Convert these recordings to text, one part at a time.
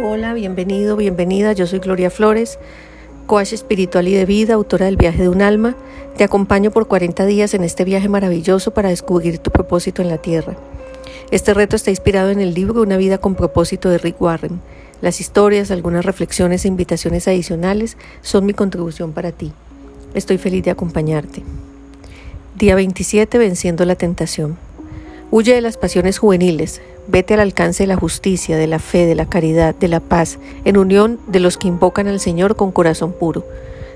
Hola, bienvenido, bienvenida. Yo soy Gloria Flores, coach espiritual y de vida, autora del viaje de un alma. Te acompaño por 40 días en este viaje maravilloso para descubrir tu propósito en la tierra. Este reto está inspirado en el libro Una vida con propósito de Rick Warren. Las historias, algunas reflexiones e invitaciones adicionales son mi contribución para ti. Estoy feliz de acompañarte. Día 27, venciendo la tentación. Huye de las pasiones juveniles, Vete al alcance de la justicia, de la fe, de la caridad, de la paz, en unión de los que invocan al Señor con corazón puro.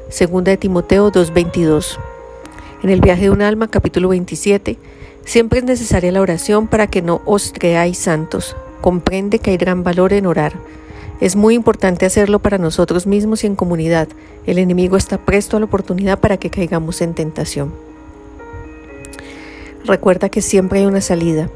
Segunda de Timoteo 2.22. En el viaje de un alma, capítulo 27, siempre es necesaria la oración para que no os creáis santos. Comprende que hay gran valor en orar. Es muy importante hacerlo para nosotros mismos y en comunidad. El enemigo está presto a la oportunidad para que caigamos en tentación. Recuerda que siempre hay una salida.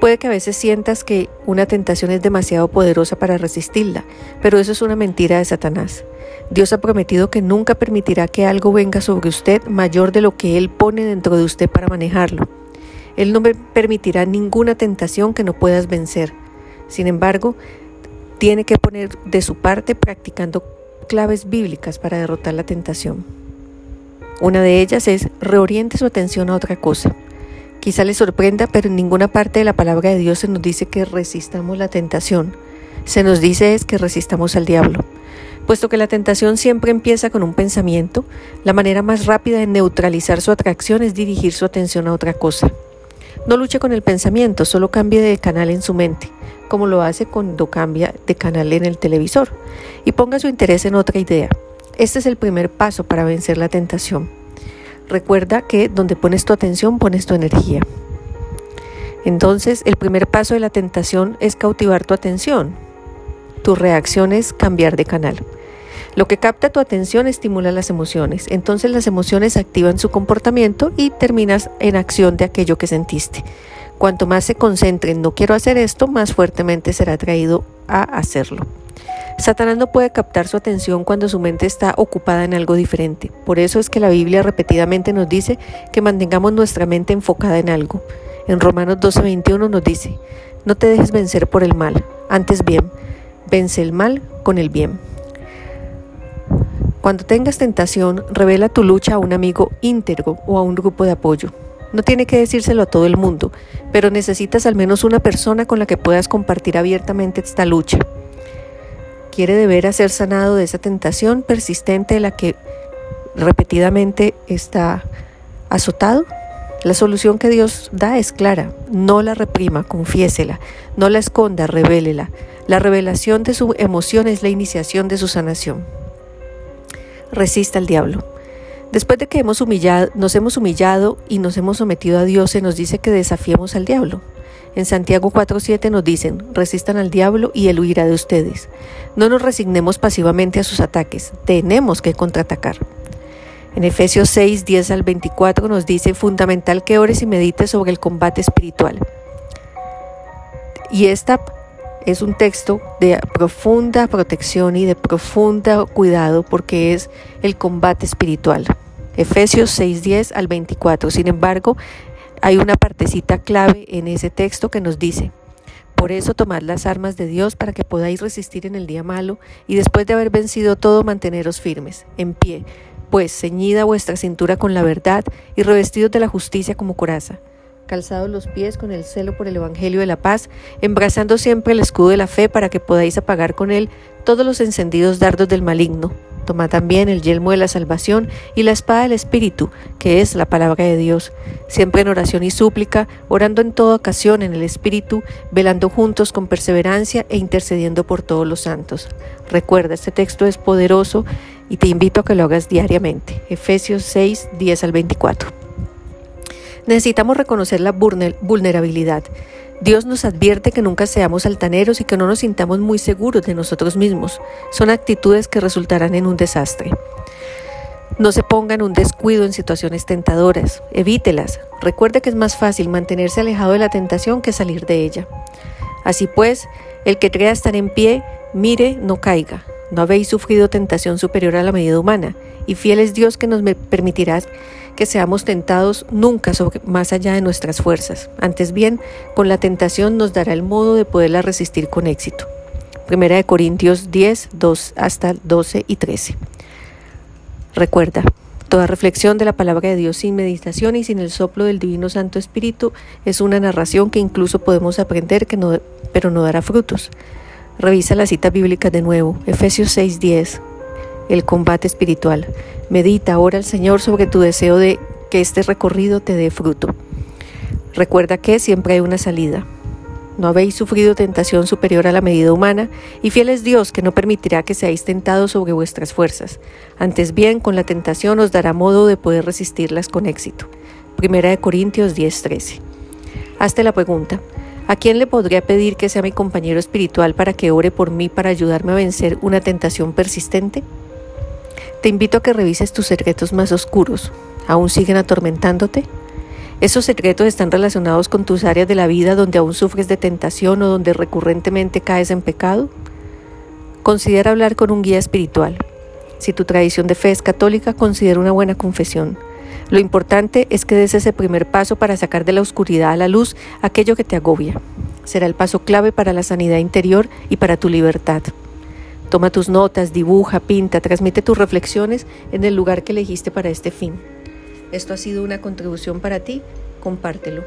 Puede que a veces sientas que una tentación es demasiado poderosa para resistirla, pero eso es una mentira de Satanás. Dios ha prometido que nunca permitirá que algo venga sobre usted mayor de lo que Él pone dentro de usted para manejarlo. Él no permitirá ninguna tentación que no puedas vencer. Sin embargo, tiene que poner de su parte practicando claves bíblicas para derrotar la tentación. Una de ellas es reoriente su atención a otra cosa. Quizá le sorprenda, pero en ninguna parte de la palabra de Dios se nos dice que resistamos la tentación. Se nos dice es que resistamos al diablo. Puesto que la tentación siempre empieza con un pensamiento, la manera más rápida de neutralizar su atracción es dirigir su atención a otra cosa. No luche con el pensamiento, solo cambie de canal en su mente, como lo hace cuando cambia de canal en el televisor, y ponga su interés en otra idea. Este es el primer paso para vencer la tentación. Recuerda que donde pones tu atención pones tu energía. Entonces, el primer paso de la tentación es cautivar tu atención. Tu reacción es cambiar de canal. Lo que capta tu atención estimula las emociones. Entonces las emociones activan su comportamiento y terminas en acción de aquello que sentiste. Cuanto más se concentre en no quiero hacer esto, más fuertemente será atraído a hacerlo. Satanás no puede captar su atención cuando su mente está ocupada en algo diferente. Por eso es que la Biblia repetidamente nos dice que mantengamos nuestra mente enfocada en algo. En Romanos 12:21 nos dice, no te dejes vencer por el mal, antes bien, vence el mal con el bien. Cuando tengas tentación, revela tu lucha a un amigo íntegro o a un grupo de apoyo. No tiene que decírselo a todo el mundo, pero necesitas al menos una persona con la que puedas compartir abiertamente esta lucha quiere deber ser sanado de esa tentación persistente de la que repetidamente está azotado? La solución que Dios da es clara. No la reprima, confiésela. No la esconda, revélela. La revelación de su emoción es la iniciación de su sanación. Resista al diablo. Después de que hemos humillado, nos hemos humillado y nos hemos sometido a Dios, se nos dice que desafiemos al diablo. En Santiago 4.7 nos dicen, resistan al diablo y él huirá de ustedes. No nos resignemos pasivamente a sus ataques, tenemos que contraatacar. En Efesios 6, 10 al 24 nos dice, fundamental que ores y medites sobre el combate espiritual. Y esta es un texto de profunda protección y de profunda cuidado porque es el combate espiritual. Efesios 6, 10 al 24. Sin embargo, hay una partecita clave en ese texto que nos dice, por eso tomad las armas de Dios para que podáis resistir en el día malo y después de haber vencido todo manteneros firmes, en pie, pues ceñida vuestra cintura con la verdad y revestidos de la justicia como coraza, calzados los pies con el celo por el Evangelio de la paz, embrazando siempre el escudo de la fe para que podáis apagar con él todos los encendidos dardos del maligno Toma también el yelmo de la salvación y la espada del Espíritu, que es la palabra de Dios, siempre en oración y súplica, orando en toda ocasión en el Espíritu, velando juntos con perseverancia e intercediendo por todos los santos. Recuerda, este texto es poderoso y te invito a que lo hagas diariamente. Efesios 6, 10 al 24. Necesitamos reconocer la vulnerabilidad. Dios nos advierte que nunca seamos altaneros y que no nos sintamos muy seguros de nosotros mismos. Son actitudes que resultarán en un desastre. No se ponga en un descuido en situaciones tentadoras, evítelas. Recuerde que es más fácil mantenerse alejado de la tentación que salir de ella. Así pues, el que crea estar en pie, mire, no caiga. No habéis sufrido tentación superior a la medida humana, y fiel es Dios que nos permitirá que seamos tentados nunca más allá de nuestras fuerzas. Antes bien, con la tentación nos dará el modo de poderla resistir con éxito. Primera de Corintios 10, 2 hasta 12 y 13. Recuerda, toda reflexión de la palabra de Dios sin meditación y sin el soplo del Divino Santo Espíritu es una narración que incluso podemos aprender, que no, pero no dará frutos. Revisa la cita bíblica de nuevo, Efesios 6, 10, el combate espiritual. Medita ahora al Señor sobre tu deseo de que este recorrido te dé fruto. Recuerda que siempre hay una salida. No habéis sufrido tentación superior a la medida humana, y fiel es Dios que no permitirá que seáis tentados sobre vuestras fuerzas. Antes bien, con la tentación os dará modo de poder resistirlas con éxito. Primera de Corintios 10:13. Hazte la pregunta, ¿a quién le podría pedir que sea mi compañero espiritual para que ore por mí para ayudarme a vencer una tentación persistente? Te invito a que revises tus secretos más oscuros. ¿Aún siguen atormentándote? Esos secretos están relacionados con tus áreas de la vida donde aún sufres de tentación o donde recurrentemente caes en pecado. Considera hablar con un guía espiritual. Si tu tradición de fe es católica, considera una buena confesión. Lo importante es que des ese primer paso para sacar de la oscuridad a la luz aquello que te agobia. Será el paso clave para la sanidad interior y para tu libertad. Toma tus notas, dibuja, pinta, transmite tus reflexiones en el lugar que elegiste para este fin. Esto ha sido una contribución para ti, compártelo.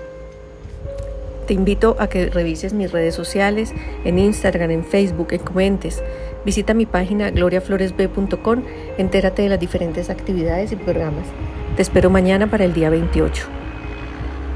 Te invito a que revises mis redes sociales, en Instagram, en Facebook, en comentes. Visita mi página gloriafloresb.com, entérate de las diferentes actividades y programas. Te espero mañana para el día 28.